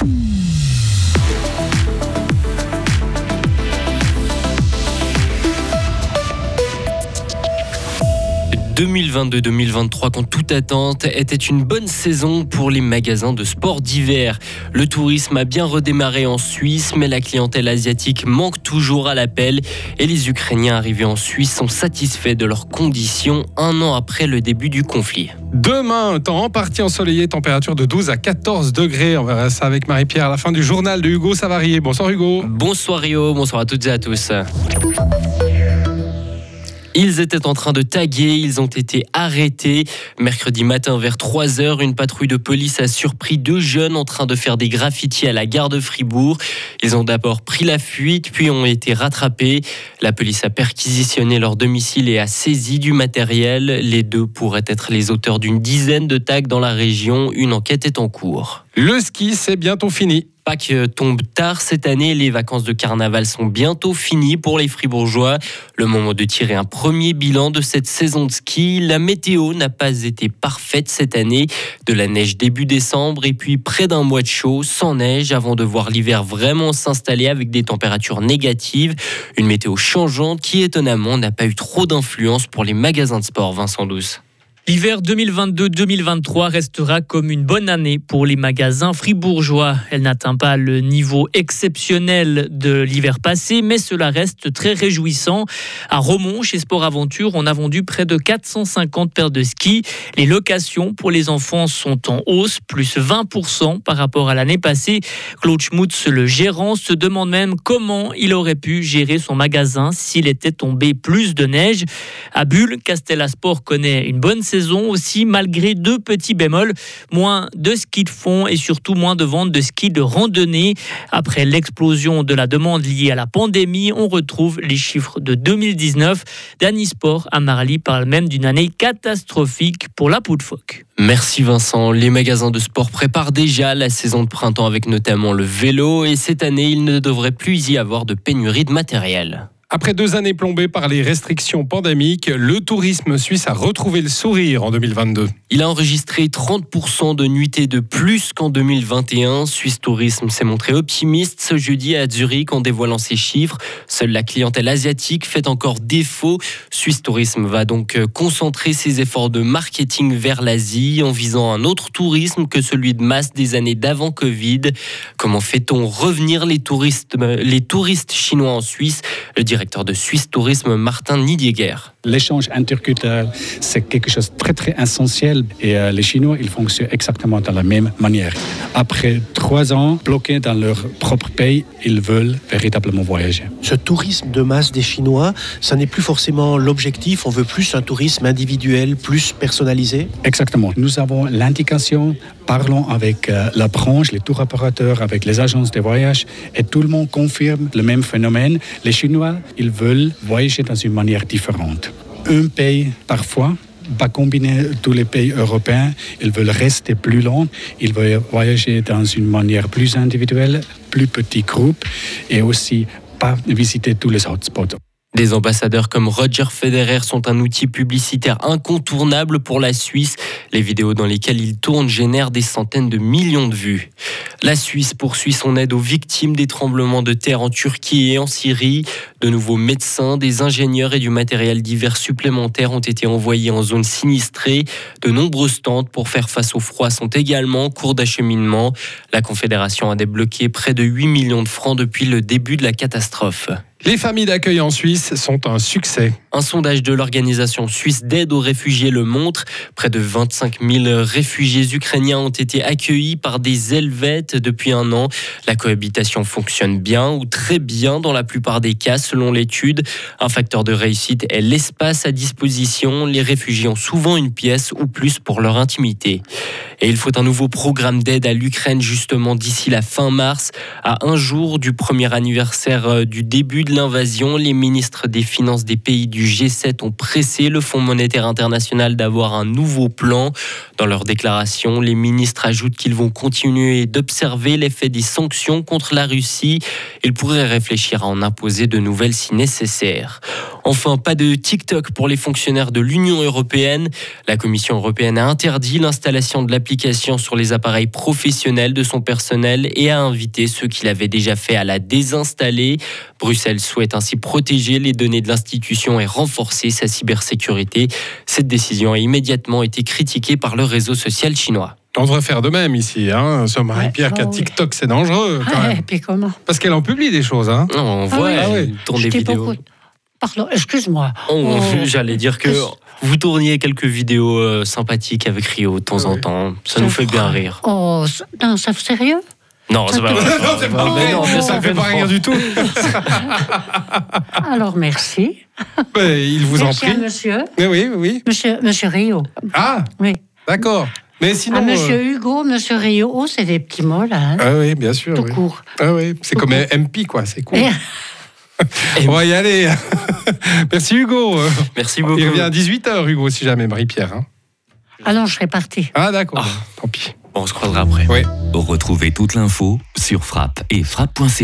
Mm. « 2022-2023, quand toute attente, était une bonne saison pour les magasins de sport d'hiver. Le tourisme a bien redémarré en Suisse, mais la clientèle asiatique manque toujours à l'appel et les Ukrainiens arrivés en Suisse sont satisfaits de leurs conditions un an après le début du conflit. Demain, temps en partie ensoleillé, température de 12 à 14 degrés. On verra ça avec Marie-Pierre à la fin du journal de Hugo Savarié. Bonsoir Hugo. Bonsoir Rio, bonsoir à toutes et à tous. Ils étaient en train de taguer, ils ont été arrêtés. Mercredi matin vers 3h, une patrouille de police a surpris deux jeunes en train de faire des graffitis à la gare de Fribourg. Ils ont d'abord pris la fuite, puis ont été rattrapés. La police a perquisitionné leur domicile et a saisi du matériel. Les deux pourraient être les auteurs d'une dizaine de tags dans la région. Une enquête est en cours. Le ski, c'est bientôt fini. Pâques tombe tard cette année. Les vacances de carnaval sont bientôt finies pour les Fribourgeois. Le moment de tirer un premier bilan de cette saison de ski. La météo n'a pas été parfaite cette année. De la neige début décembre et puis près d'un mois de chaud, sans neige, avant de voir l'hiver vraiment s'installer avec des températures négatives. Une météo changeante qui étonnamment n'a pas eu trop d'influence pour les magasins de sport, Vincent Douce. L'hiver 2022-2023 restera comme une bonne année pour les magasins fribourgeois. Elle n'atteint pas le niveau exceptionnel de l'hiver passé, mais cela reste très réjouissant. À Romont, chez Sport Aventure, on a vendu près de 450 paires de skis. Les locations pour les enfants sont en hausse, plus 20% par rapport à l'année passée. Claude Schmutz, le gérant, se demande même comment il aurait pu gérer son magasin s'il était tombé plus de neige. À Bulle, Castella Sport connaît une bonne saison aussi, malgré deux petits bémols, moins de ski de fond et surtout moins de ventes de ski de randonnée. Après l'explosion de la demande liée à la pandémie, on retrouve les chiffres de 2019. Danny Sport à Marly parle même d'une année catastrophique pour la poudre phoque. Merci Vincent. Les magasins de sport préparent déjà la saison de printemps avec notamment le vélo et cette année, il ne devrait plus y avoir de pénurie de matériel. Après deux années plombées par les restrictions pandémiques, le tourisme suisse a retrouvé le sourire en 2022. Il a enregistré 30% de nuitées de plus qu'en 2021. Suisse Tourisme s'est montré optimiste ce jeudi à Zurich en dévoilant ses chiffres. Seule la clientèle asiatique fait encore défaut. Suisse Tourisme va donc concentrer ses efforts de marketing vers l'Asie en visant un autre tourisme que celui de masse des années d'avant Covid. Comment fait-on revenir les touristes, chinois en Suisse? Directeur de Suisse Tourisme, Martin Nidieguer. L'échange interculturel, c'est quelque chose de très très essentiel et euh, les Chinois, ils fonctionnent exactement de la même manière. Après trois ans bloqués dans leur propre pays, ils veulent véritablement voyager. Ce tourisme de masse des Chinois, ça n'est plus forcément l'objectif. On veut plus un tourisme individuel, plus personnalisé. Exactement. Nous avons l'indication parlons avec euh, la branche, les tour opérateurs, avec les agences de voyage, et tout le monde confirme le même phénomène. Les Chinois, ils veulent voyager dans une manière différente. Un pays, parfois, pas combiner tous les pays européens. Ils veulent rester plus long. Ils veulent voyager dans une manière plus individuelle, plus petit groupe et aussi pas visiter tous les hotspots. Des ambassadeurs comme Roger Federer sont un outil publicitaire incontournable pour la Suisse. Les vidéos dans lesquelles il tourne génèrent des centaines de millions de vues. La Suisse poursuit son aide aux victimes des tremblements de terre en Turquie et en Syrie. De nouveaux médecins, des ingénieurs et du matériel divers supplémentaires ont été envoyés en zone sinistrée. De nombreuses tentes pour faire face au froid sont également en cours d'acheminement. La Confédération a débloqué près de 8 millions de francs depuis le début de la catastrophe. Les familles d'accueil en Suisse sont un succès. Un sondage de l'organisation suisse d'aide aux réfugiés le montre. Près de 25 000 réfugiés ukrainiens ont été accueillis par des Helvètes depuis un an. La cohabitation fonctionne bien ou très bien dans la plupart des cas selon l'étude. Un facteur de réussite est l'espace à disposition. Les réfugiés ont souvent une pièce ou plus pour leur intimité. Et il faut un nouveau programme d'aide à l'Ukraine justement d'ici la fin mars. À un jour du premier anniversaire euh, du début de l'invasion, les ministres des Finances des pays du G7 ont pressé le Fonds monétaire international d'avoir un nouveau plan. Dans leur déclaration, les ministres ajoutent qu'ils vont continuer d'observer l'effet des sanctions contre la Russie. Ils pourraient réfléchir à en imposer de nouvelles si nécessaire. Enfin, pas de TikTok pour les fonctionnaires de l'Union européenne. La Commission européenne a interdit l'installation de l'application sur les appareils professionnels de son personnel et a invité ceux qui l'avaient déjà fait à la désinstaller. Bruxelles souhaite ainsi protéger les données de l'institution et renforcer sa cybersécurité. Cette décision a immédiatement été critiquée par le réseau social chinois. On devrait faire de même ici. Hein. Sur Marie-Pierre Ouais, qui a oui. TikTok, c'est dangereux quand Ah, même. et puis comment? Parce qu'elle en publie des choses. Hein. Non, on Ah voit. Ah elle oui. tourne des vidéos. beaucoup. Pardon, excuse-moi. Oh, Oh. J'allais dire que vous tourniez quelques vidéos euh, sympathiques avec Rio de temps en temps. Ça nous fait bien rire. Oh, ça- non, ça sérieux? Non, c'est pas vrai. non, c'est pas Mais vrai. non, mais ça ne fait pas rire du tout. Alors merci. Ben, il vous en prie. à monsieur. Mais oui, oui. Monsieur, monsieur Rio. Ah, Oui. d'accord. Mais sinon. ah, euh, monsieur Hugo, monsieur Rio. Oh, c'est des petits mots là. hein, Ah oui, bien sûr. tout oui. court. Ah oui, c'est comme MP, quoi. C'est cool. Et- On va y aller. Merci Hugo. Merci beaucoup. Il revient à 18h, Hugo, si jamais, Marie-Pierre. hein. Ah non, je serais parti. Ah, d'accord. Ah. Tant pis. Bon, on se croisera après. Oui. Retrouvez toute l'info sur frappe et frappe.ch.